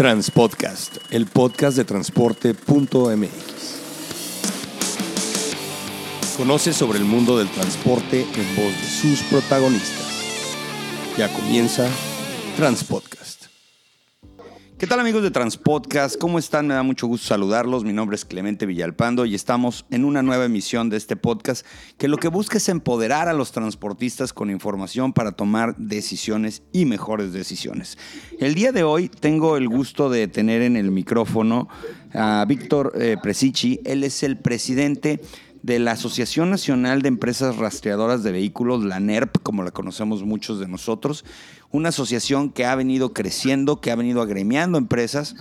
Transpodcast, el podcast de transporte.mx. Conoce sobre el mundo del transporte en voz de sus protagonistas. Ya comienza Transpodcast. ¿Qué tal amigos de Transpodcast? ¿Cómo están? Me da mucho gusto saludarlos. Mi nombre es Clemente Villalpando y estamos en una nueva emisión de este podcast que lo que busca es empoderar a los transportistas con información para tomar decisiones y mejores decisiones. El día de hoy tengo el gusto de tener en el micrófono a Víctor eh, Presichi. Él es el presidente de la Asociación Nacional de Empresas Rastreadoras de Vehículos, la NERP, como la conocemos muchos de nosotros una asociación que ha venido creciendo, que ha venido agremiando empresas.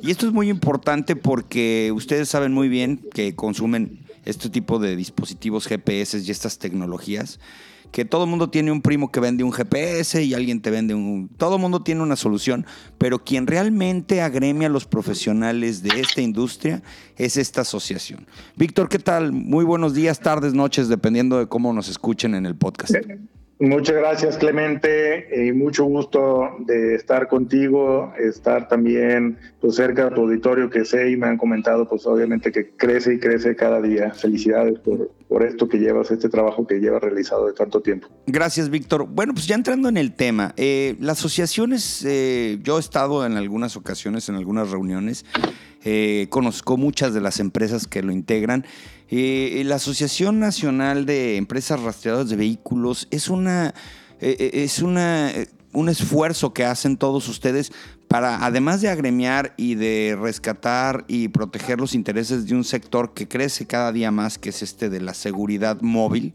Y esto es muy importante porque ustedes saben muy bien que consumen este tipo de dispositivos GPS y estas tecnologías que todo el mundo tiene un primo que vende un GPS y alguien te vende un... Todo el mundo tiene una solución, pero quien realmente agremia a los profesionales de esta industria es esta asociación. Víctor, ¿qué tal? Muy buenos días, tardes, noches, dependiendo de cómo nos escuchen en el podcast. Muchas gracias, Clemente, y mucho gusto de estar contigo, estar también pues, cerca de tu auditorio que sé y me han comentado, pues obviamente que crece y crece cada día. Felicidades por, por esto que llevas, este trabajo que llevas realizado de tanto tiempo. Gracias, Víctor. Bueno, pues ya entrando en el tema, eh, las asociaciones, eh, yo he estado en algunas ocasiones, en algunas reuniones, eh, conozco muchas de las empresas que lo integran eh, la Asociación Nacional de Empresas Rastreadoras de Vehículos es una eh, eh, es una, un esfuerzo que hacen todos ustedes para, además de agremiar y de rescatar y proteger los intereses de un sector que crece cada día más, que es este de la seguridad móvil,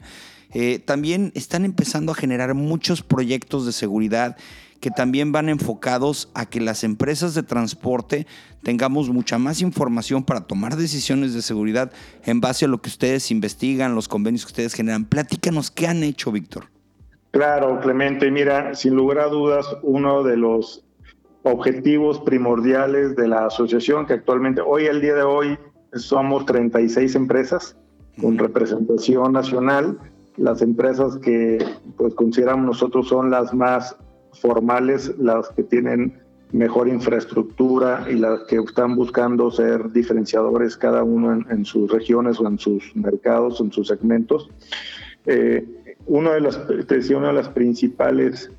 también están empezando a generar muchos proyectos de seguridad que también van enfocados a que las empresas de transporte tengamos mucha más información para tomar decisiones de seguridad en base a lo que ustedes investigan, los convenios que ustedes generan. Platícanos qué han hecho, Víctor. Claro, Clemente, mira, sin lugar a dudas, uno de los objetivos primordiales de la asociación, que actualmente, hoy, el día de hoy, somos 36 empresas con representación nacional. Las empresas que pues consideramos nosotros son las más formales, las que tienen mejor infraestructura y las que están buscando ser diferenciadores cada uno en, sus regiones o en sus mercados, en sus segmentos. Eh, una, de las, una de las principales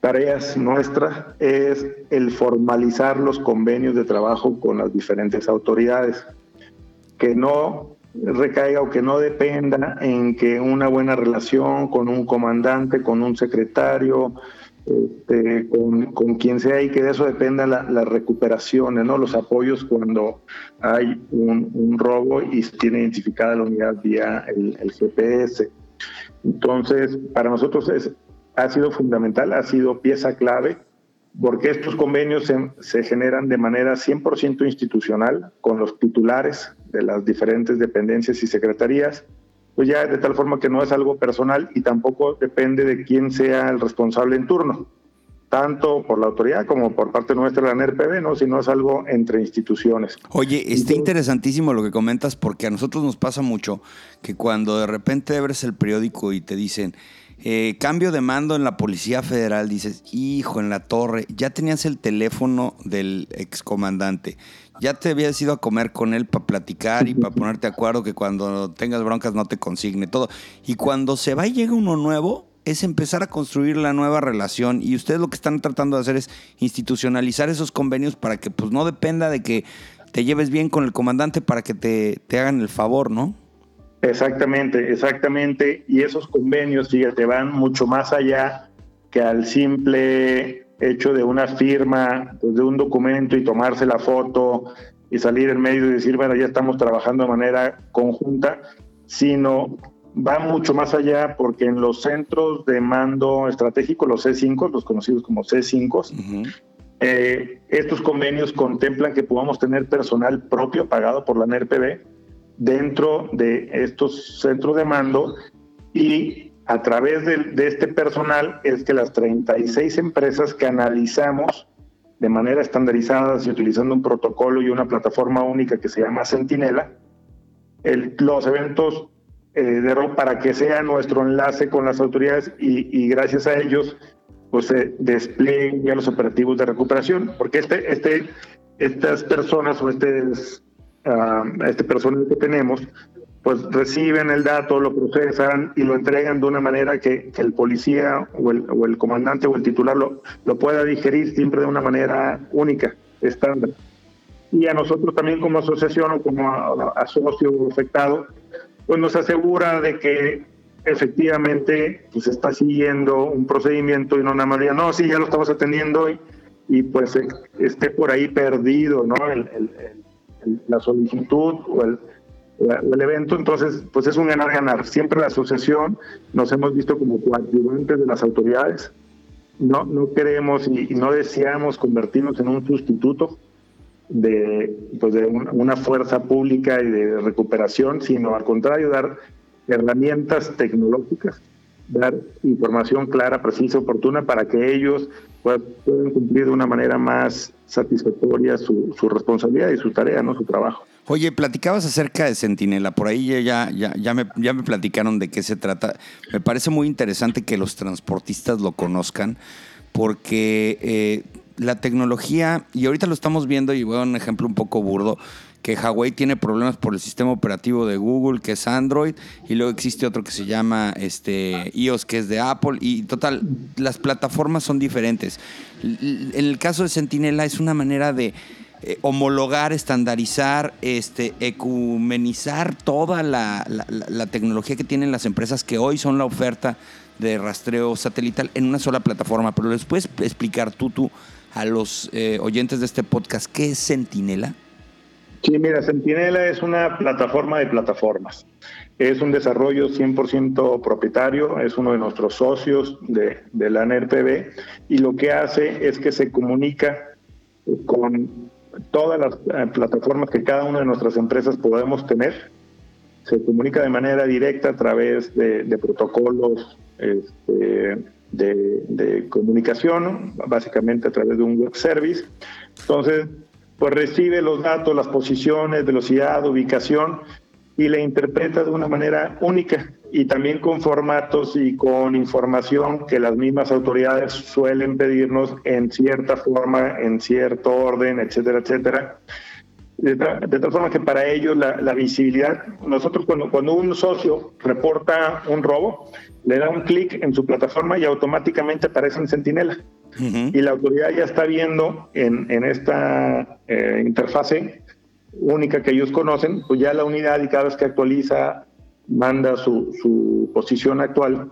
tareas nuestras es el formalizar los convenios de trabajo con las diferentes autoridades, que no recaiga o que no dependa en que una buena relación con un comandante, con un secretario, este, con, quien sea y que de eso dependa las la recuperaciones, ¿no? los apoyos cuando hay un, robo y se tiene identificada la unidad vía el, GPS. Entonces, para nosotros es, ha sido fundamental, ha sido pieza clave, porque estos convenios se, se generan de manera 100% institucional con los titulares de las diferentes dependencias y secretarías pues ya de tal forma que no es algo personal y tampoco depende de quién sea el responsable en turno, tanto por la autoridad como por parte nuestra, la NRPB, ¿no? sino es algo entre instituciones. Oye, está interesantísimo lo que comentas porque a nosotros nos pasa mucho que cuando de repente abres el periódico y te dicen, eh, cambio de mando en la Policía Federal, dices, hijo, en la torre, ya tenías el teléfono del excomandante, ya te habías ido a comer con él para platicar y para ponerte de acuerdo que cuando tengas broncas no te consigne todo. Y cuando se va y llega uno nuevo, es empezar a construir la nueva relación y ustedes lo que están tratando de hacer es institucionalizar esos convenios para que pues no dependa de que te lleves bien con el comandante para que te, te hagan el favor, ¿no? Exactamente, exactamente. Y esos convenios, fíjate, van mucho más allá que al simple hecho de una firma, pues, de un documento y tomarse la foto y salir en medio y decir, bueno, ya estamos trabajando de manera conjunta, sino va mucho más allá porque en los centros de mando estratégico, los C5, los conocidos como C5, eh, estos convenios contemplan que podamos tener personal propio pagado por la NERPB dentro de estos centros de mando y a través de, este personal es que las 36 empresas que analizamos de manera estandarizada y utilizando un protocolo y una plataforma única que se llama Sentinela, los eventos eh, de para que sea nuestro enlace con las autoridades y, y gracias a ellos pues se desplieguen ya los operativos de recuperación, porque este, este, estas personas o este, uh, este personal que tenemos, pues reciben el dato, lo procesan y lo entregan de una manera que, el policía o el, o el, comandante o el titular lo, lo pueda digerir siempre de una manera única, estándar. Y a nosotros también como asociación o como a socio afectado, pues nos asegura de que efectivamente pues está siguiendo un procedimiento y no nada más diga, no, sí, ya lo estamos atendiendo y, y pues eh, esté por ahí perdido, ¿no? El, la solicitud o el, el evento, entonces pues es un ganar-ganar. Siempre la asociación nos hemos visto como coadyuvantes de las autoridades, no, no queremos y, no deseamos convertirnos en un sustituto de, pues de una fuerza pública y de recuperación, sino al contrario, dar herramientas tecnológicas, dar información clara, precisa, oportuna para que ellos puedan cumplir de una manera más satisfactoria su, su responsabilidad y su tarea, no su trabajo. Oye, platicabas acerca de Centinela, por ahí ya, ya, ya, me, ya me platicaron de qué se trata. Me parece muy interesante que los transportistas lo conozcan, porque eh, la tecnología, y ahorita lo estamos viendo, y voy a un ejemplo un poco burdo, que Huawei tiene problemas por el sistema operativo de Google, que es Android, y luego existe otro que se llama este, iOS, que es de Apple, y total, las plataformas son diferentes. En el caso de Sentinela es una manera de eh, homologar, estandarizar, este, ecumenizar toda la, tecnología que tienen las empresas que hoy son la oferta de rastreo satelital en una sola plataforma. Pero les puedes explicar tú, tú a los eh, oyentes de este podcast qué es Sentinela. Sí, mira, Sentinela es una plataforma de plataformas. Es un desarrollo 100% propietario, es uno de nuestros socios de, de la NRPB y lo que hace es que se comunica con todas las eh, plataformas que cada una de nuestras empresas podemos tener. Se comunica de manera directa a través de, protocolos este, de, de comunicación, básicamente a través de un web service. Entonces, pues recibe los datos, las posiciones, velocidad, ubicación y le interpreta de una manera única y también con formatos y con información que las mismas autoridades suelen pedirnos en cierta forma, en cierto orden, etcétera, etcétera. De, tal forma que para ellos la, visibilidad, nosotros cuando, cuando un socio reporta un robo, le da un clic en su plataforma y automáticamente aparece en Centinela y la autoridad ya está viendo en, en esta eh, interfase única que ellos conocen, pues ya la unidad y cada vez que actualiza manda su, su posición actual.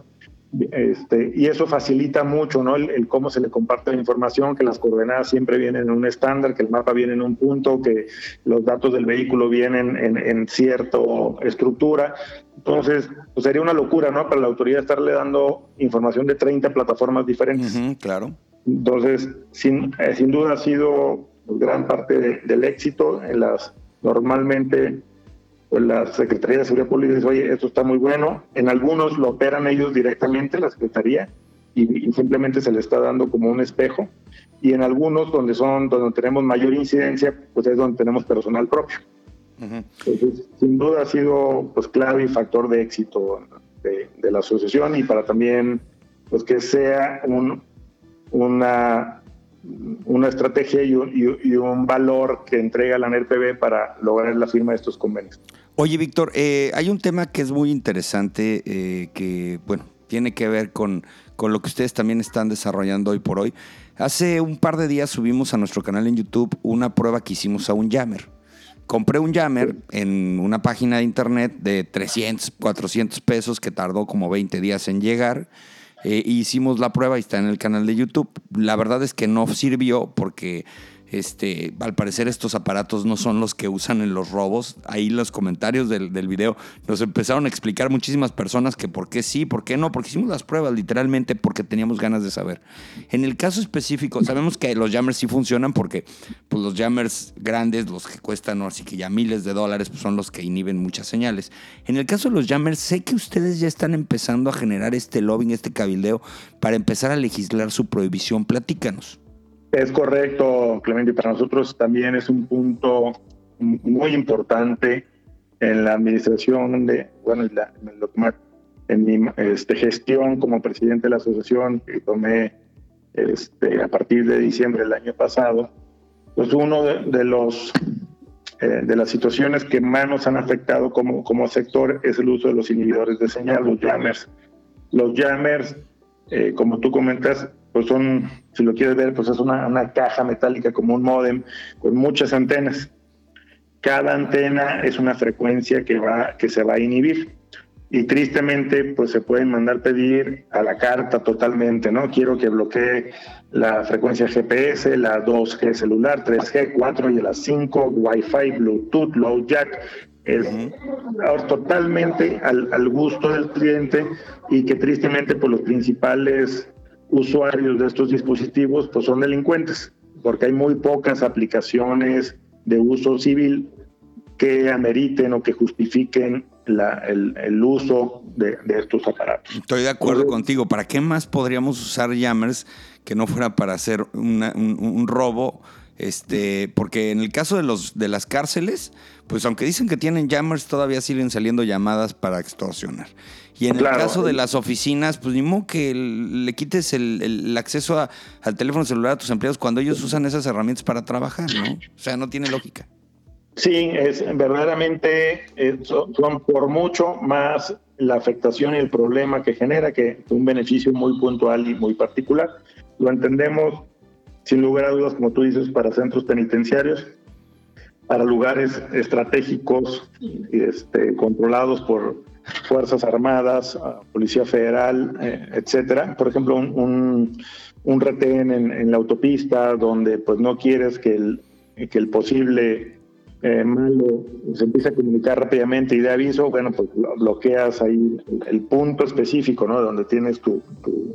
Este, y eso facilita mucho ¿no? El, cómo se le comparte la información, que las coordenadas siempre vienen en un estándar, que el mapa viene en un punto, que los datos del vehículo vienen en, en cierta estructura. Entonces, pues sería una locura ¿no? para la autoridad estarle dando información de 30 plataformas diferentes. claro. Entonces, sin, eh, sin duda ha sido gran parte del éxito. En las, normalmente, pues la Secretaría de Seguridad Pública dice, oye, esto está muy bueno. En algunos lo operan ellos directamente, la Secretaría, y, simplemente se le está dando como un espejo. Y en algunos, donde son donde tenemos mayor incidencia, pues es donde tenemos personal propio. Entonces, sin duda ha sido pues clave y factor de éxito de, de la asociación y para también pues que sea un, una, una estrategia y un, valor que entrega la NRPB para lograr la firma de estos convenios. Oye, Víctor, eh, hay un tema que es muy interesante, eh, que, bueno, tiene que ver con, con lo que ustedes también están desarrollando hoy por hoy. Hace un par de días subimos a nuestro canal en YouTube una prueba que hicimos a un jammer. Compré un jammer en una página de internet de 300, 400 pesos que tardó como 20 días en llegar eh, hicimos la prueba y está en el canal de YouTube. La verdad es que no sirvió porque este, al parecer estos aparatos no son los que usan en los robos. Ahí los comentarios del, video nos empezaron a explicar muchísimas personas que por qué sí, por qué no, porque hicimos las pruebas literalmente porque teníamos ganas de saber. En el caso específico, sabemos que los jammers sí funcionan porque pues, los jammers grandes, los que cuestan así que ya miles de dólares, pues, son los que inhiben muchas señales. En el caso de los jammers, sé que ustedes ya están empezando a generar este lobbying, este cabildeo, para empezar a legislar su prohibición. Platícanos. Es correcto, Clemente, para nosotros también es un punto muy importante en la administración de, bueno, en, en mi este, gestión como presidente de la asociación, que tomé este, a partir de diciembre del año pasado, pues uno de, los eh, de las situaciones que más nos han afectado como, como sector es el uso de los inhibidores de señal, los jammers. Los jammers, eh, como tú comentas, pues son, si lo quieres ver, pues es una, una caja metálica como un modem con muchas antenas. Cada antena es una frecuencia que, va, que se va a inhibir y tristemente pues se pueden mandar pedir a la carta totalmente, ¿no? Quiero que bloquee la frecuencia GPS, la 2G celular, 3G, 4 y la 5, Wi-Fi, Bluetooth, Low Jack. Es totalmente al, gusto del cliente y que tristemente pues los principales usuarios de estos dispositivos pues son delincuentes, porque hay muy pocas aplicaciones de uso civil que ameriten o que justifiquen el, uso de, estos aparatos. Estoy de acuerdo contigo. ¿Para qué más podríamos usar jammers que no fuera para hacer un, robo? Este, porque en el caso de los de las cárceles, pues aunque dicen que tienen jammers, todavía siguen saliendo llamadas para extorsionar. Y en el caso de las oficinas, pues ni modo que le quites el, acceso al teléfono celular a tus empleados cuando ellos usan esas herramientas para trabajar, ¿no? O sea, no tiene lógica. Sí, es verdaderamente eh, son, por mucho más la afectación y el problema que genera que un beneficio muy puntual y muy particular. Lo entendemos sin lugar a dudas, como tú dices, para centros penitenciarios, para lugares estratégicos este, controlados por Fuerzas Armadas, Policía Federal, eh, etcétera. Por ejemplo, un, un, retén en, en, la autopista donde pues no quieres que el, que el posible eh, malo se empieza a comunicar rápidamente y de aviso, bueno, pues bloqueas ahí el, punto específico, ¿no? Donde tienes tu,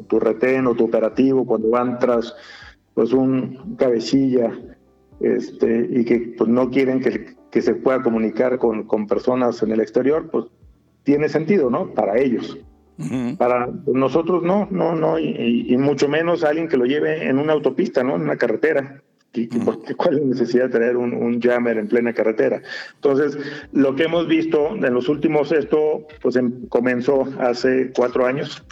tu, retén o tu operativo, cuando entras, pues un cabecilla, este, y que pues no quieren que, que se pueda comunicar con, con, personas en el exterior, pues tiene sentido, ¿no? Para ellos. Para nosotros no, no, no, y, y, mucho menos alguien que lo lleve en una autopista, ¿no? En una carretera. ¿Cuál es la necesidad de tener un, jammer en plena carretera? Entonces, lo que hemos visto en los últimos, esto pues em, comenzó hace cuatro años,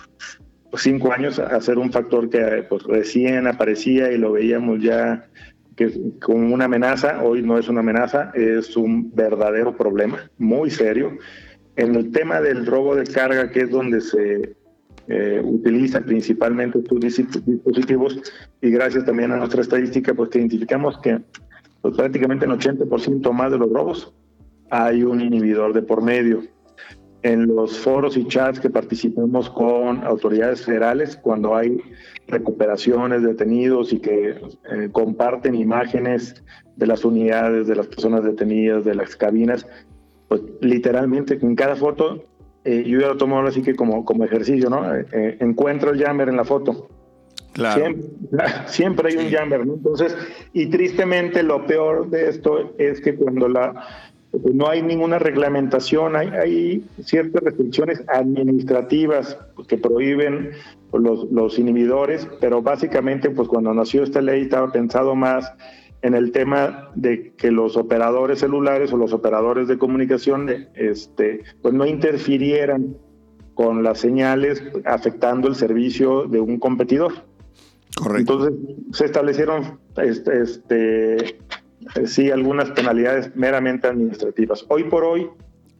cinco años, a ser un factor que pues, recién aparecía y lo veíamos ya que como una amenaza, hoy no es una amenaza, es un verdadero problema, muy serio. En el tema del robo de carga, que es donde se eh, utiliza principalmente estos dispositivos y gracias también a nuestra estadística, pues identificamos que pues, prácticamente el 80% más de los robos hay un inhibidor de por medio. En los foros y chats que participamos con autoridades federales, cuando hay recuperaciones de detenidos y que eh, comparten imágenes de las unidades, de las personas detenidas, de las cabinas, pues literalmente en cada foto eh, yo ya lo tomo ahora así que como, como ejercicio, ¿no? Eh, eh, encuentro el jammer en la foto. Claro. Siempre, hay un jammer, ¿no? Entonces, y tristemente lo peor de esto es que cuando la no hay ninguna reglamentación, hay, hay ciertas restricciones administrativas que prohíben los, los inhibidores, pero básicamente, pues cuando nació esta ley estaba pensado más en el tema de que los operadores celulares o los operadores de comunicación este, pues no interfirieran con las señales afectando el servicio de un competidor. Correcto. Entonces se establecieron este, este, sí algunas penalidades meramente administrativas. Hoy por hoy,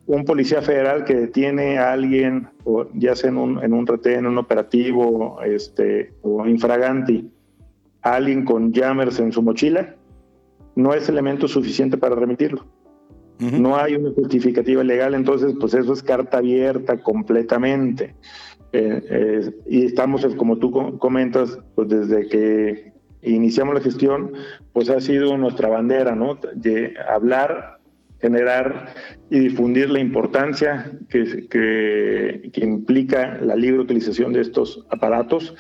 un policía federal que detiene a alguien, o ya sea en un, en un retén, en un operativo este, o infraganti, a alguien con jammers en su mochila, no es elemento suficiente para remitirlo. No hay una justificativa legal, entonces pues eso es carta abierta completamente. Eh, eh, y estamos, como tú comentas, pues desde que iniciamos la gestión, pues ha sido nuestra bandera, ¿no? De hablar, generar y difundir la importancia que, que, que implica la libre utilización de estos aparatos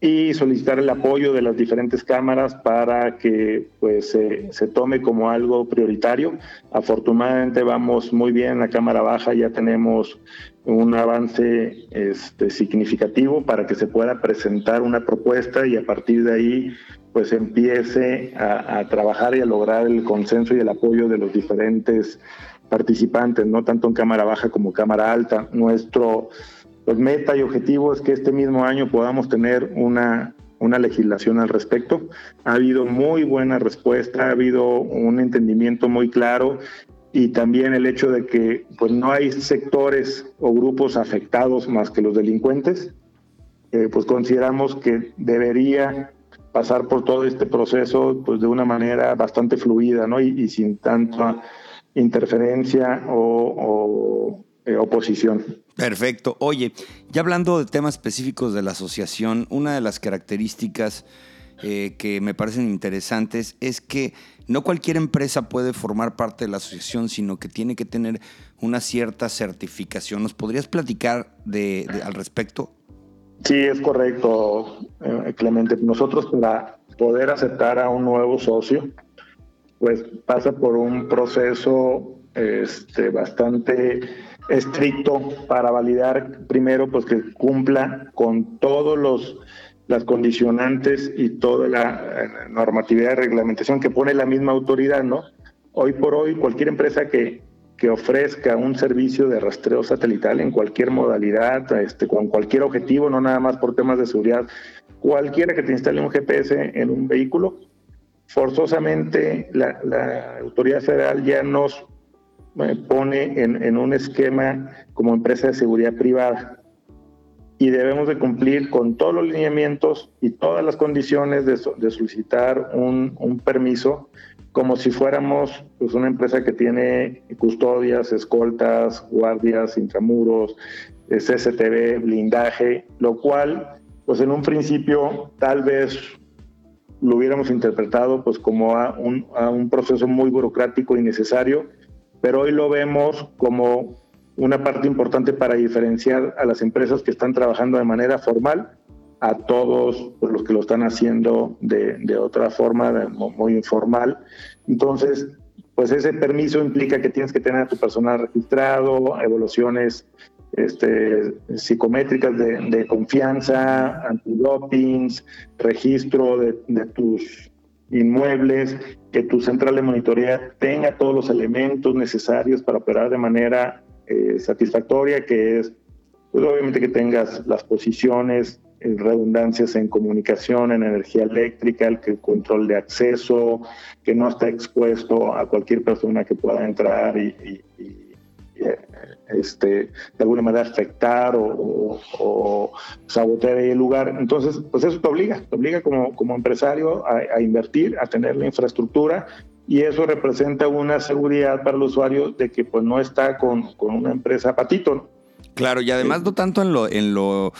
y solicitar el apoyo de las diferentes cámaras para que pues se tome como algo prioritario. Afortunadamente vamos muy bien en la Cámara Baja, ya tenemos un avance este, significativo para que se pueda presentar una propuesta y a partir de ahí pues empiece a, trabajar y a lograr el consenso y el apoyo de los diferentes participantes, no tanto en Cámara Baja como Cámara Alta. Nuestro pues meta y objetivo es que este mismo año podamos tener una una legislación al respecto. Ha habido muy buena respuesta, ha habido un entendimiento muy claro y también el hecho de que pues no hay sectores o grupos afectados más que los delincuentes, eh, pues consideramos que debería pasar por todo este proceso pues de una manera bastante fluida ¿no? y, sin tanta interferencia o, eh, oposición. Perfecto. Oye, ya hablando de temas específicos de la asociación, una de las características eh, que me parecen interesantes es que no cualquier empresa puede formar parte de la asociación, sino que tiene que tener una cierta certificación. ¿Nos podrías platicar de, al respecto? Sí, es correcto, eh, Clemente. Nosotros para poder aceptar a un nuevo socio, pues pasa por un proceso este, bastante estricto para validar primero pues que cumpla con todos los las condicionantes y toda la eh, normatividad de reglamentación que pone la misma autoridad, ¿no? Hoy por hoy, cualquier empresa que, que ofrezca un servicio de rastreo satelital en cualquier modalidad, este, con cualquier objetivo, no nada más por temas de seguridad, cualquiera que te instale un GPS en un vehículo, forzosamente la, autoridad federal ya nos eh, pone en un esquema como empresa de seguridad privada y debemos de cumplir con todos los lineamientos y todas las condiciones de, solicitar un, permiso como si fuéramos pues, una empresa que tiene custodias, escoltas, guardias, intramuros, eh, CCTV, blindaje, lo cual pues en un principio tal vez lo hubiéramos interpretado pues como a un, a un proceso muy burocrático y necesario, pero hoy lo vemos como una parte importante para diferenciar a las empresas que están trabajando de manera formal a todos los que lo están haciendo de, otra forma, muy informal. Entonces, pues ese permiso implica que tienes que tener a tu personal registrado, evaluaciones este, psicométricas de, confianza, antidopings, registro de, de tus inmuebles, que tu central de monitoreo tenga todos los elementos necesarios para operar de manera eh, satisfactoria, que es pues, obviamente que tengas las posiciones, redundancias en comunicación, en energía eléctrica, el, el control de acceso, que no está expuesto a cualquier persona que pueda entrar y, eh, este, de alguna manera afectar o, sabotear el lugar. Entonces, pues eso te obliga, te obliga como, como empresario a, invertir, a tener la infraestructura y eso representa una seguridad para el usuario de que pues no está con, con una empresa patito. Claro, y además no tanto en lo, en lo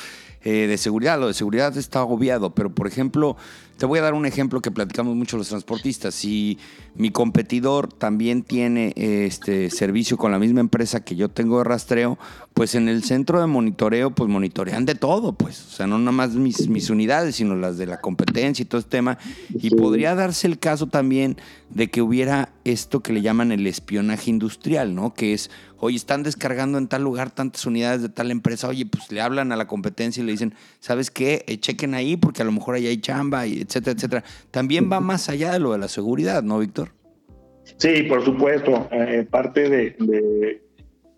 eh, de seguridad, lo de seguridad está agobiado, pero por ejemplo, te voy a dar un ejemplo que platicamos mucho los transportistas. Si mi competidor también tiene este servicio con la misma empresa que yo tengo de rastreo, pues en el centro de monitoreo, pues monitorean de todo, pues. O sea, no nada más mis, unidades, sino las de la competencia y todo este tema. Y podría darse el caso también de que hubiera esto que le llaman el espionaje industrial, ¿no? Que es, oye, están descargando en tal lugar tantas unidades de tal empresa, oye, pues le hablan a la competencia y le dicen, ¿sabes qué? Eh, chequen ahí porque a lo mejor ahí hay chamba y etcétera, etcétera. También va más allá de lo de la seguridad, ¿no, Víctor? Sí, por supuesto. Eh, parte de,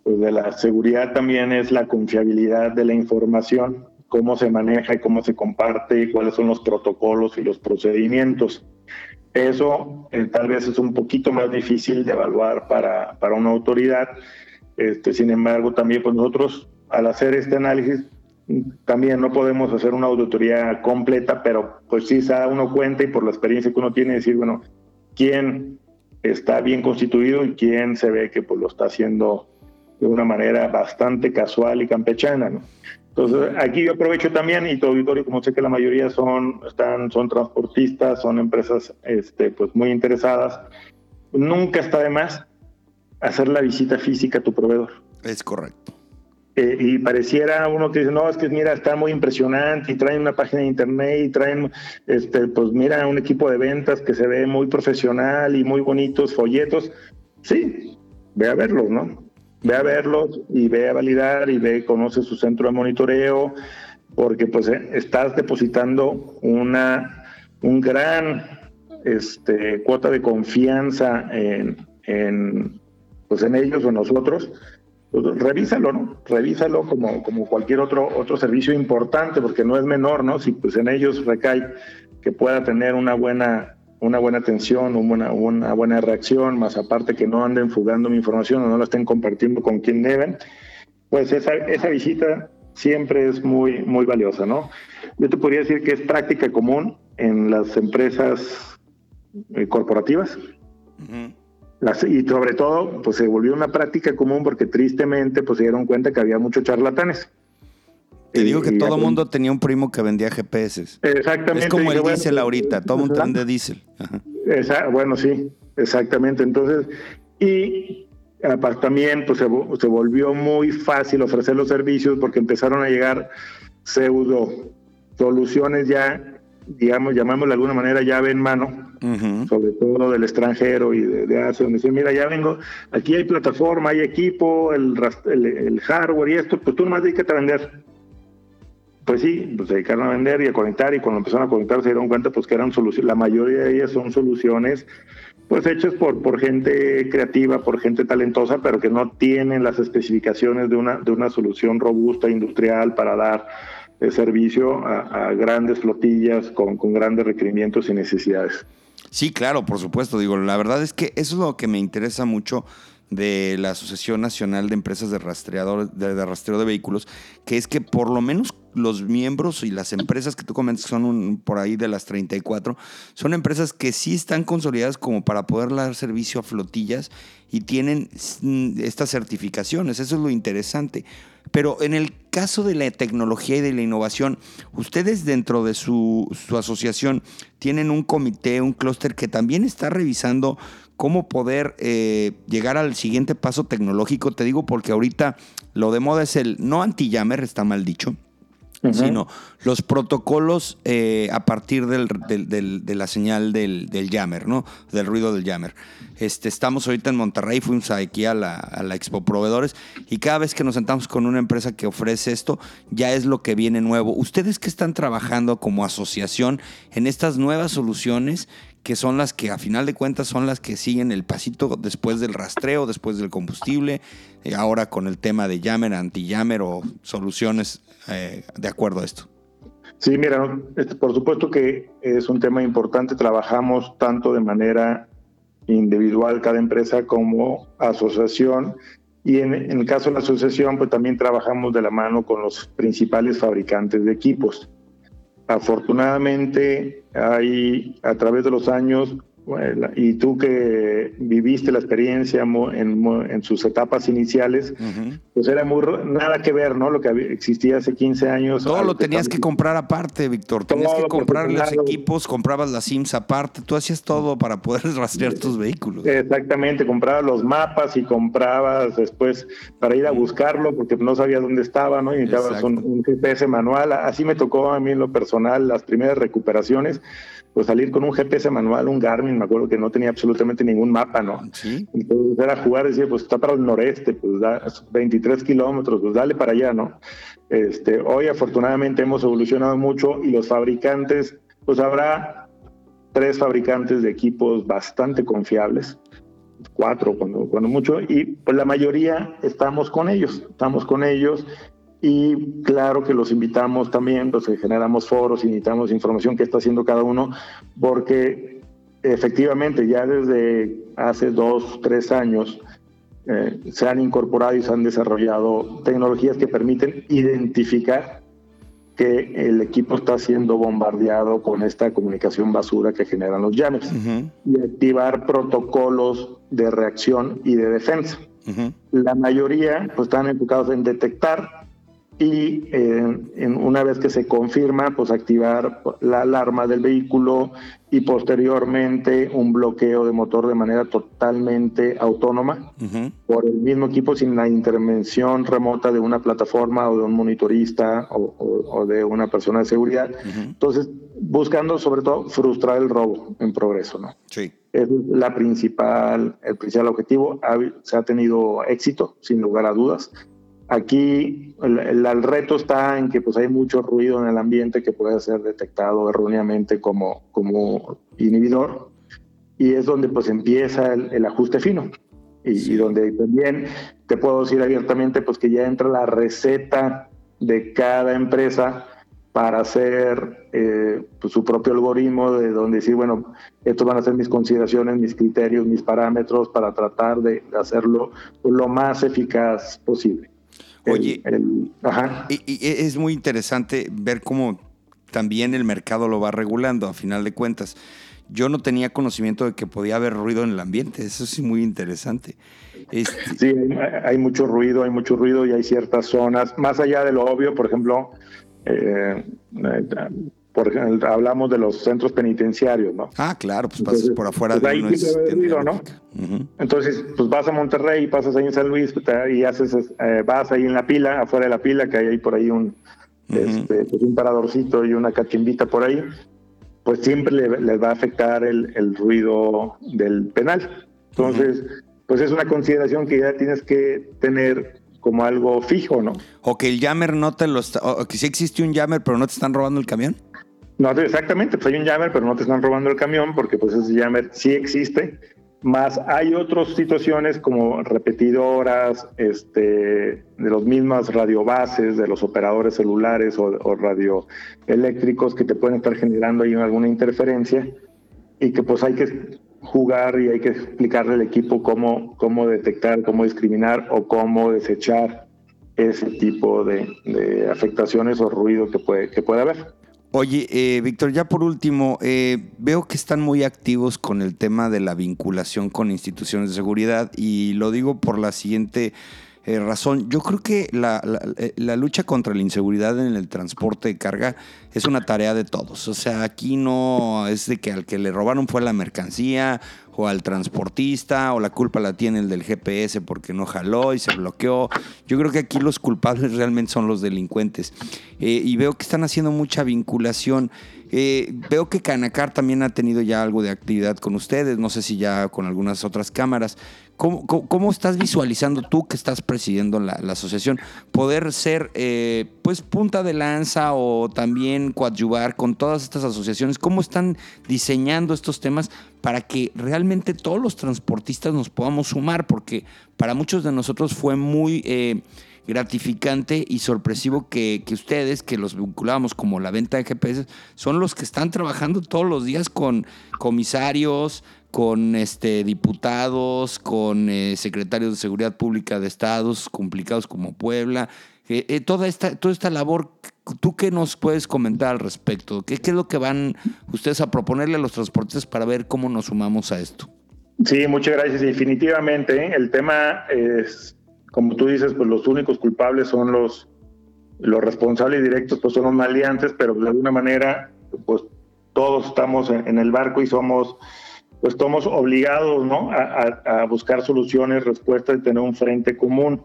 pues, de, la seguridad también es la confiabilidad de la información, cómo se maneja y cómo se comparte, cuáles son los protocolos y los procedimientos. Eso eh, tal vez es un poquito más difícil de evaluar para, para una autoridad. Este, sin embargo, también pues nosotros al hacer este análisis también no podemos hacer una auditoría completa, pero pues sí se da uno cuenta y por la experiencia que uno tiene decir, bueno, quién está bien constituido y quién se ve que pues lo está haciendo de una manera bastante casual y campechana, ¿no? Entonces, aquí yo aprovecho también, y tu auditorio, como sé que la mayoría son, están, son transportistas, son empresas este, pues muy interesadas, nunca está de más hacer la visita física a tu proveedor. Es correcto. Eh, y pareciera uno que dice, no, es que mira, está muy impresionante y traen una página de internet y traen, este, pues mira, un equipo de ventas que se ve muy profesional y muy bonitos folletos. Sí, ve a verlos, ¿no? Ve a verlos y ve a validar y ve, conoce su centro de monitoreo, porque pues eh, estás depositando una, un gran este, cuota de confianza en, en, pues, en ellos o nosotros pues, revísalo, ¿no? Revísalo como, como cualquier otro, otro servicio importante, porque no es menor, ¿no? Si pues en ellos recae que pueda tener una buena, una buena atención, una, una buena reacción, más aparte que no anden fugando mi información o no la estén compartiendo con quien deben, pues esa, esa visita siempre es muy, muy valiosa, ¿no? Yo te podría decir que es práctica común en las empresas eh, corporativas. Y sobre todo, pues se volvió una práctica común porque tristemente pues se dieron cuenta que había muchos charlatanes. Te digo que todo el mundo tenía un primo que vendía GPS. Exactamente. Es como el diésel ahorita, todo el mundo vende diésel. Bueno, sí, exactamente. Entonces, y también pues, se, se, volvió muy fácil ofrecer los servicios porque empezaron a llegar pseudo soluciones ya, digamos, llamámoslo de alguna manera, llave en mano, sobre todo del extranjero y de, Asia, donde dicen, mira, ya vengo, aquí hay plataforma, hay equipo, el, el, hardware y esto, pues tú nomás dedícate a vender. Pues sí, pues se dedicaron a vender y a conectar y cuando empezaron a conectar se dieron cuenta pues que eran soluciones, la mayoría de ellas son soluciones pues hechas por, por gente creativa, por gente talentosa, pero que no tienen las especificaciones de una, de una solución robusta industrial para dar eh, servicio a, grandes flotillas con grandes requerimientos y necesidades. Sí, claro, por supuesto. Digo, la verdad es que eso es lo que me interesa mucho de la Asociación Nacional de Empresas de, Rastreador, de, Rastreo de Vehículos, que es que por lo menos los miembros y las empresas que tú comentas son por ahí de las 34, son empresas que sí están consolidadas como para poder dar servicio a flotillas y tienen mm, estas certificaciones. Eso es lo interesante. Pero en el caso de la tecnología y de la innovación, ustedes dentro de su, su asociación tienen un comité, un clúster que también está revisando cómo poder eh, llegar al siguiente paso tecnológico. Te digo porque ahorita lo de moda es el no anti-jammer, está mal dicho, sino los protocolos eh, a partir del, de la señal del, jammer, ¿no? Del ruido del jammer. Este, estamos ahorita en Monterrey, fuimos aquí a la, a la Expo Proveedores y cada vez que nos sentamos con una empresa que ofrece esto, ya es lo que viene nuevo. ¿Ustedes que están trabajando como asociación en estas nuevas soluciones que son las que a final de cuentas son las que siguen el pasito después del rastreo, después del combustible, y ahora con el tema de jammer, anti-jammer o soluciones eh, de acuerdo a esto. Sí, mira, este, por supuesto que es un tema importante, trabajamos tanto de manera individual cada empresa como asociación y en el caso de la asociación pues también trabajamos de la mano con los principales fabricantes de equipos. Afortunadamente, hay a través de los años y tú que viviste la experiencia en, sus etapas iniciales, pues era muy nada que ver, ¿no? Lo que existía hace 15 años. Todo lo tenías que, comprar aparte, Víctor. Tenías que comprar los equipos, comprabas las SIMs aparte, tú hacías todo para poder rastrear tus vehículos. Exactamente, comprabas los mapas y comprabas después para ir a buscarlo porque no sabías dónde estaba, ¿no? Y necesitabas un, un GPS manual. Así me tocó a mí en lo personal las primeras recuperaciones pues salir con un GPS manual, un Garmin, me acuerdo que no tenía absolutamente ningún mapa, ¿no? Sí. Entonces era jugar, decía, pues está para el noreste, pues da 23 kilómetros, pues dale para allá, ¿no? Este, hoy afortunadamente hemos evolucionado mucho y los fabricantes, pues habrá tres fabricantes de equipos bastante confiables, cuatro cuando, cuando mucho, y pues la mayoría estamos con ellos, estamos con ellos y claro que los invitamos también, pues generamos foros, invitamos información que está haciendo cada uno, porque efectivamente ya desde hace dos, tres años eh, se han incorporado y se han desarrollado tecnologías que permiten identificar que el equipo está siendo bombardeado con esta comunicación basura que generan los llames y activar protocolos de reacción y de defensa. La mayoría pues, están enfocados en detectar y eh, en una vez que se confirma, pues activar la alarma del vehículo y posteriormente un bloqueo de motor de manera totalmente autónoma por el mismo equipo sin la intervención remota de una plataforma o de un monitorista o, de una persona de seguridad. Entonces, buscando sobre todo frustrar el robo en progreso, ¿no? Sí. Es la principal, el principal objetivo. se ha tenido éxito, sin lugar a dudas. Aquí el, reto está en que pues hay mucho ruido en el ambiente que puede ser detectado erróneamente como, como inhibidor y es donde pues empieza el, ajuste fino. Y, donde también te puedo decir abiertamente, pues que ya entra la receta de cada empresa para hacer eh, pues, su propio algoritmo de donde decir, bueno, estos van a ser mis consideraciones, mis criterios, mis parámetros para tratar de hacerlo lo más eficaz posible. Oye, Y, es muy interesante ver cómo también el mercado lo va regulando, a final de cuentas. Yo no tenía conocimiento de que podía haber ruido en el ambiente, eso sí muy interesante. Este sí, hay, mucho ruido, hay mucho ruido y hay ciertas zonas, más allá de lo obvio, por ejemplo, eh, por ejemplo, hablamos de los centros penitenciarios, ¿no? Ah, claro, pues pasas por afuera pues de ruido, ¿no? Entonces, pues vas a Monterrey, pasas ahí en San Luis y haces, eh, vas ahí en la pila, afuera de la pila, que hay ahí por ahí un, este, pues un paradorcito y una cachimbita por ahí, pues siempre les va a afectar el, el, ruido del penal. Entonces, pues es una consideración que ya tienes que tener como algo fijo, ¿no? O que el jammer no te lo está, o que sí existe un jammer, pero no te están robando el camión. No, exactamente, pues hay un jammer, pero no te están robando el camión porque pues ese jammer sí existe. Más hay otras situaciones como repetidoras, este, de los mismas radiobases, de los operadores celulares o, o radioeléctricos que te pueden estar generando ahí alguna interferencia y que pues hay que jugar y hay que explicarle al equipo cómo, cómo detectar, cómo discriminar o cómo desechar ese tipo de, afectaciones o ruido que puede, que puede haber. Oye, eh, Víctor, ya por último, eh, veo que están muy activos con el tema de la vinculación con instituciones de seguridad y lo digo por la siguiente eh, razón. Yo creo que la, la, lucha contra la inseguridad en el transporte de carga es una tarea de todos. O sea, aquí no es de que al que le robaron fue la mercancía o al transportista o la culpa la tiene el del GPS porque no jaló y se bloqueó. Yo creo que aquí los culpables realmente son los delincuentes. Eh, y veo que están haciendo mucha vinculación. Eh, veo que Canacar también ha tenido ya algo de actividad con ustedes, no sé si ya con algunas otras cámaras. ¿Cómo, estás visualizando tú que estás presidiendo la, asociación poder ser eh, pues punta de lanza o también coadyuvar con todas estas asociaciones? ¿Cómo están diseñando estos temas para que realmente todos los transportistas nos podamos sumar? Porque para muchos de nosotros fue muy... Eh, gratificante y sorpresivo que, que, ustedes, que los vinculábamos como la venta de GPS, son los que están trabajando todos los días con comisarios, con este, diputados, con eh, secretarios de seguridad pública de estados complicados como Puebla. Eh, eh, toda, esta, toda esta labor, ¿tú qué nos puedes comentar al respecto? ¿Qué, ¿Qué, es lo que van ustedes a proponerle a los transportistas para ver cómo nos sumamos a esto? Sí, muchas gracias. Definitivamente, el tema es, como tú dices, pues los únicos culpables son los, los responsables directos, pues son los maleantes, pero de alguna manera, pues todos estamos en el barco y somos pues estamos obligados ¿no? a, buscar soluciones, respuestas y tener un frente común.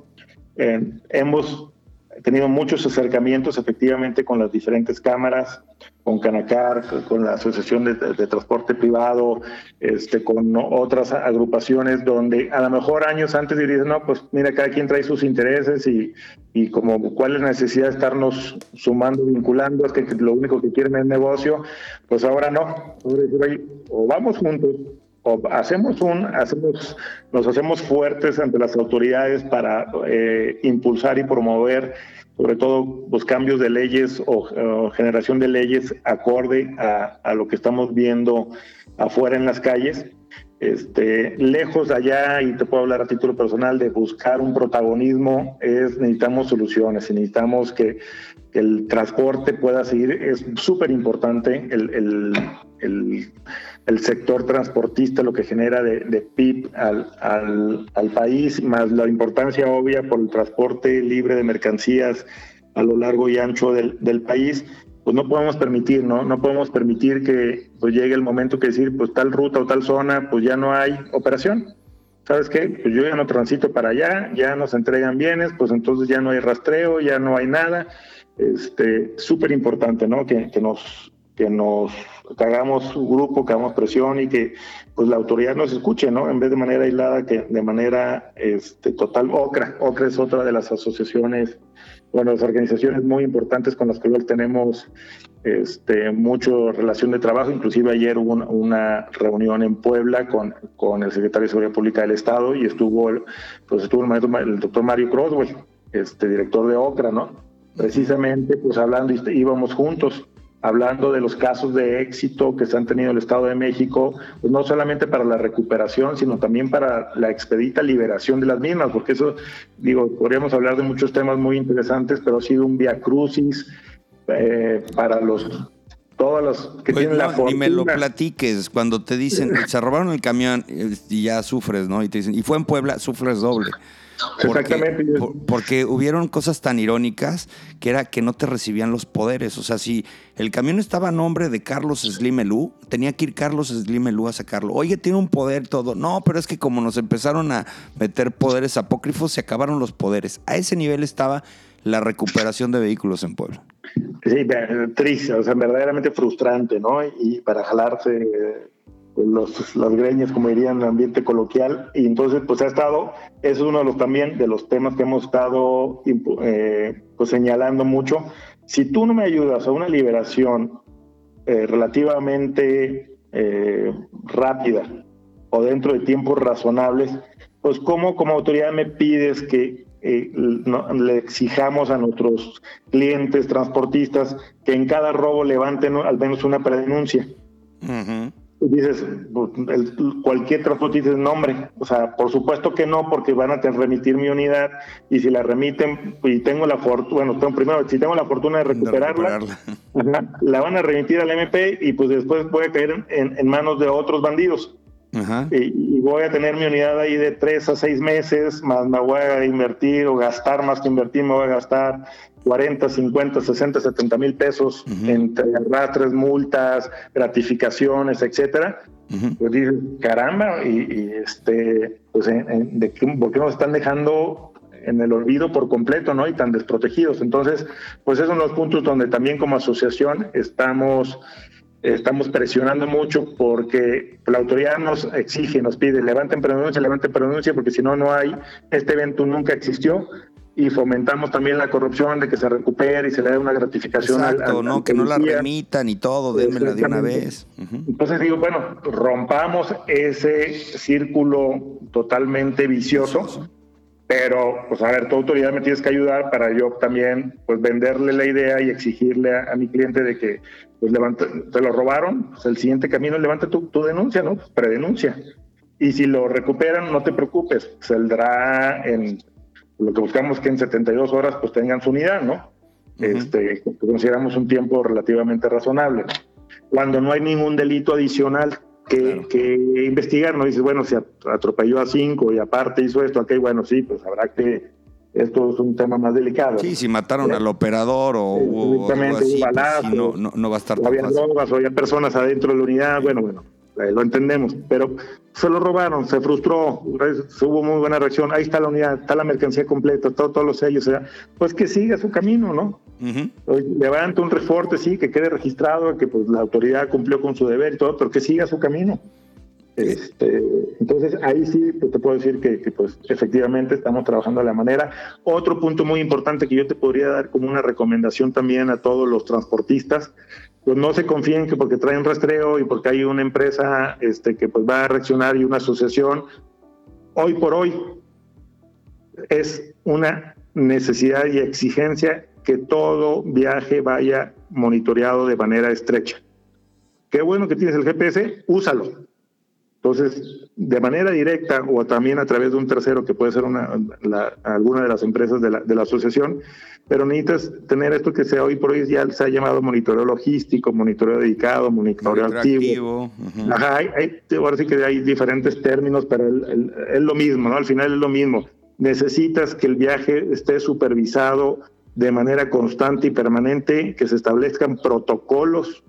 Eh, hemos tenido muchos acercamientos efectivamente con las diferentes cámaras, con Canacar, con la Asociación de, Transporte Privado, este, con otras agrupaciones donde a lo mejor años antes dirían, no, pues mira, cada quien trae sus intereses y, y como cuál es la necesidad de estarnos sumando, vinculando, es que, lo único que quieren es negocio, pues ahora no. O vamos juntos hacemos un, hacemos, nos hacemos fuertes ante las autoridades para eh, impulsar y promover sobre todo los cambios de leyes o, generación de leyes acorde a, a, lo que estamos viendo afuera en las calles. Este, lejos de allá, y te puedo hablar a título personal, de buscar un protagonismo, es necesitamos soluciones, necesitamos que, el transporte pueda seguir, es súper importante el, el, el, sector transportista, lo que genera de, de PIB al, al, al, país, más la importancia obvia por el transporte libre de mercancías a lo largo y ancho del, del país pues no podemos permitir, ¿no? No podemos permitir que pues, llegue el momento que decir, pues tal ruta o tal zona, pues ya no hay operación. ¿Sabes qué? Pues yo ya no transito para allá, ya nos entregan bienes, pues entonces ya no hay rastreo, ya no hay nada. Este, súper importante, ¿no? Que, que, nos que nos que hagamos grupo, que hagamos presión y que pues la autoridad nos escuche, ¿no? En vez de manera aislada, que de manera este, total. OCRA, OCRA es otra de las asociaciones bueno, las organizaciones muy importantes con las que luego tenemos este, mucho relación de trabajo. Inclusive ayer hubo una, reunión en Puebla con, con el secretario de Seguridad Pública del Estado y estuvo, pues estuvo el, el doctor Mario Croswell, este, director de OCRA, ¿no? Precisamente, pues hablando, íbamos juntos hablando de los casos de éxito que se han tenido en el Estado de México, pues no solamente para la recuperación, sino también para la expedita liberación de las mismas, porque eso, digo, podríamos hablar de muchos temas muy interesantes, pero ha sido un via crucis eh, para los todas las que tienen la fortuna. Ni me lo platiques, cuando te dicen, se robaron el camión y ya sufres, ¿no? Y te dicen, y fue en Puebla, sufres doble. Exactamente. porque hubieron cosas tan irónicas que era que no te recibían los poderes. O sea, si el camión estaba a nombre de Carlos Slimelú, tenía que ir Carlos Slimelú a sacarlo. Oye, tiene un poder todo. No, pero es que como nos empezaron a meter poderes apócrifos, se acabaron los poderes. A ese nivel estaba la recuperación de vehículos en Puebla. Sí, triste, o sea, verdaderamente frustrante, ¿no? Y para jalarse los, las greñas, como dirían el ambiente coloquial, y entonces pues ha estado, es uno de los también de los temas que hemos estado eh, pues señalando mucho. Si tú no me ayudas a una liberación eh, relativamente eh, rápida o dentro de tiempos razonables, pues cómo como autoridad me pides que le exijamos a nuestros clientes, transportistas, que en cada robo levanten al menos una predenuncia dices, pues, cualquier transporte dices nombre. O sea, por supuesto que no, porque van a remitir mi unidad y si la remiten y tengo la fortuna, bueno, tengo, primero, si tengo la fortuna de recuperarla, la van a remitir al MP y pues después puede caer en, manos de otros bandidos. Y, voy a tener mi unidad ahí de tres a seis meses, más me voy a invertir o gastar más que invertir, me voy a gastar 40, 50, 60, 70 mil pesos entre arrastres, multas, gratificaciones, etcétera. Pues dices, caramba, y, este, pues, de ¿por qué nos están dejando en el olvido por completo, ¿no? Y tan desprotegidos. Entonces, pues esos son los puntos donde también como asociación estamos estamos presionando mucho porque la autoridad nos exige, nos pide, levanten predenuncia, levanten predenuncia, porque si no, no hay, este evento nunca existió, y fomentamos también la corrupción de que se recupere y se le dé una gratificación Exacto, no, que no la remitan y todo, démela de una vez. Entonces digo, bueno, rompamos ese círculo totalmente vicioso, pero pues a ver, tu autoridad me tienes que ayudar para yo también pues venderle la idea y exigirle a, mi cliente de que pues levanta, te lo robaron, pues el siguiente camino levanta tu, tu denuncia, ¿no? Predenuncia. Y si lo recuperan, no te preocupes, saldrá en lo que buscamos que en 72 horas pues tengan su unidad, ¿no? este, consideramos un tiempo relativamente razonable. Cuando no hay ningún delito adicional que, que investigar, no dices, bueno, se atropelló a cinco y aparte hizo esto, aquí, bueno, sí, pues habrá que esto es un tema más delicado. Sí, si mataron al operador o hubo algo así, pues, no, no, va a estar tan había drogas o había personas adentro de la unidad, bueno, bueno, eh, lo entendemos, pero se lo robaron, se frustró, hubo muy buena reacción, ahí está la unidad, está la mercancía completa, todo, todos los sellos, pues que siga su camino, ¿no? Levanta un reporte, sí, que quede registrado, que pues la autoridad cumplió con su deber y todo, pero que siga su camino. Este, entonces ahí sí pues, te puedo decir que, que, pues efectivamente estamos trabajando de la manera. Otro punto muy importante que yo te podría dar como una recomendación también a todos los transportistas pues no se confíen que porque traen rastreo y porque hay una empresa este, que pues va a reaccionar y una asociación, hoy por hoy es una necesidad y exigencia que todo viaje vaya monitoreado de manera estrecha. Qué bueno que tienes el GPS, úsalo. Entonces, de manera directa o también a través de un tercero que puede ser una, alguna de las empresas de la, de la, asociación, pero necesitas tener esto que sea hoy por hoy ya se ha llamado monitoreo logístico, monitoreo dedicado, monitoreo activo. Ajá, hay, ahora sí que hay diferentes términos, pero es lo mismo, ¿no? Al final es lo mismo. Necesitas que el viaje esté supervisado de manera constante y permanente, que se establezcan protocolos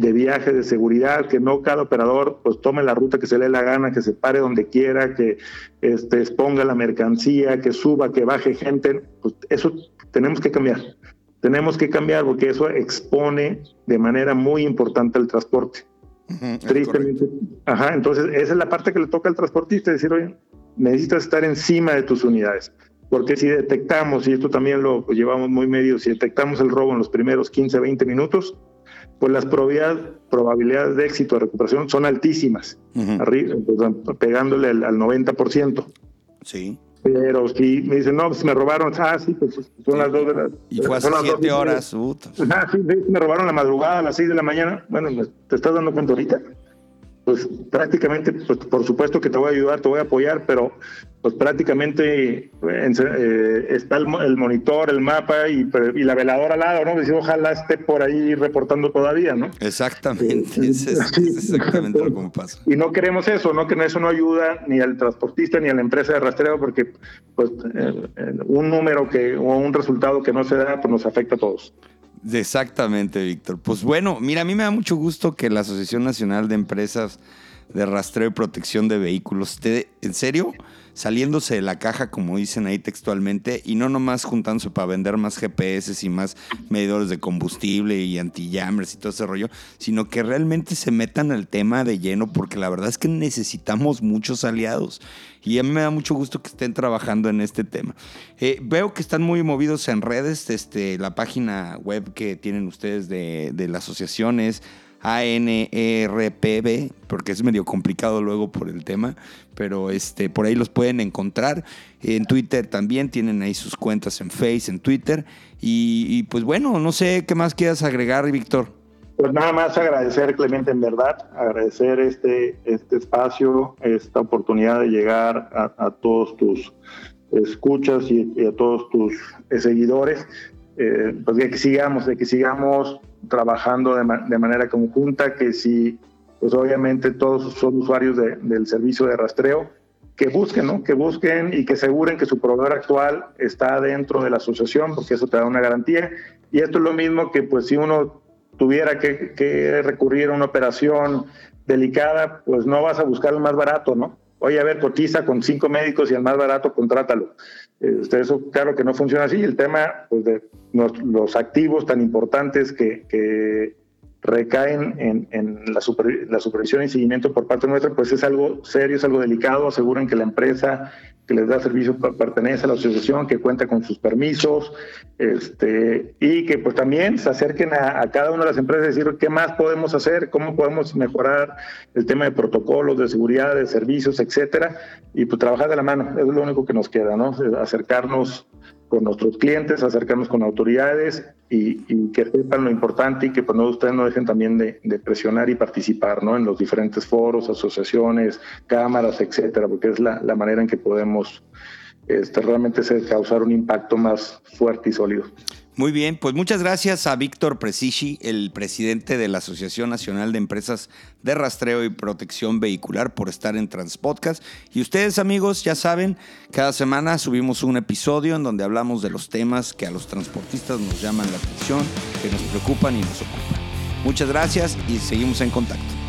de viaje, de seguridad, que no cada operador pues tome la ruta que se le dé la gana, que se pare donde quiera, que este, exponga la mercancía, que suba, que baje gente, pues eso tenemos que cambiar. Tenemos que cambiar porque eso expone de manera muy importante el transporte. Tristemente. Ajá, entonces esa es la parte que le toca al transportista, decir, oye, necesitas estar encima de tus unidades. porque si detectamos, y esto también lo llevamos muy medio, si detectamos el robo en los primeros 15, 20 minutos, pues las probabilidades, probabilidades de éxito de recuperación son altísimas, arriba, pues, pegándole al, al 90%. Sí. Pero si me dicen, no, pues me robaron, ah, sí, pues son las dos de la Y fue hace son las dos siete y media. horas. puta. Ah, sí, me robaron la madrugada a las 6 de la mañana. Bueno, ¿te estás dando cuenta ahorita? Pues prácticamente, pues por supuesto que te voy a ayudar, te voy a apoyar, pero pues prácticamente eh, está el, el monitor, el mapa y, y la veladora al lado, ¿no? Decir, ojalá esté por ahí reportando todavía, ¿no? Exactamente, es, es- es exactamente lo que me pasa. Y no queremos eso, ¿no? Que eso no ayuda ni al transportista ni a la empresa de rastreo porque pues eh, eh, un número que o un resultado que no se da pues nos afecta a todos. Exactamente, Víctor. Pues bueno, mira, a mí me da mucho gusto que la Asociación Nacional de Empresas de Rastreo y Protección de Vehículos esté, en serio, saliéndose de la caja, como dicen ahí textualmente, y no nomás juntándose para vender más GPS y más medidores de combustible y antillambres y todo ese rollo, sino que realmente se metan al tema de lleno, porque la verdad es que necesitamos muchos aliados. Y a mí me da mucho gusto que estén trabajando en este tema. Eh, veo que están muy movidos en redes. Este, la página web que tienen ustedes de, de la asociación es ANERPB, porque es medio complicado luego por el tema, pero este, por ahí los pueden encontrar. En Twitter también tienen ahí sus cuentas en Face, en Twitter. Y, pues bueno, no sé qué más quieras agregar, Víctor. Pues nada más agradecer, Clemente, en verdad, agradecer este, este espacio, esta oportunidad de llegar a, todos tus escuchas y, a todos tus seguidores, eh, pues de que sigamos, de que sigamos trabajando de, ma- de manera conjunta, que si, pues obviamente todos son usuarios de- del servicio de rastreo, que busquen, ¿no? Que busquen y que aseguren que su proveedor actual está dentro de la asociación, porque eso te da una garantía. Y esto es lo mismo que, pues, si uno tuviera que, que recurrir a una operación delicada, pues no vas a buscar el más barato, ¿no? Oye, a ver, cotiza con cinco médicos y el más barato, contrátalo. Este, eso claro que no funciona así. El tema pues, de los, activos tan importantes que, recaen en, la, super- la supervisión y seguimiento por parte nuestra, pues es algo serio, es algo delicado. Aseguren que la empresa que les da servicio pertenece a la asociación, que cuenta con sus permisos, este, y que pues también se acerquen a, a cada una de las empresas y decir qué más podemos hacer, cómo podemos mejorar el tema de protocolos, de seguridad, de servicios, etcétera, y pues trabajar de la mano, es lo único que nos queda, ¿no? Acercarnos con nuestros clientes, acercarnos con autoridades y, y que sepan lo importante y que pues no ustedes no dejen también de, presionar y participar ¿no? en los diferentes foros, asociaciones, cámaras, etcétera, porque es la manera en que podemos este, realmente ser- causar un impacto más fuerte y sólido. Muy bien, pues muchas gracias a Víctor Presici, el presidente de la Asociación Nacional de Empresas de Rastreo y Protección Vehicular, por estar en Transpodcast. Y ustedes, amigos, ya saben, cada semana subimos un episodio en donde hablamos de los temas que a los transportistas nos llaman la atención, que nos preocupan y nos ocupan. Muchas gracias y seguimos en contacto.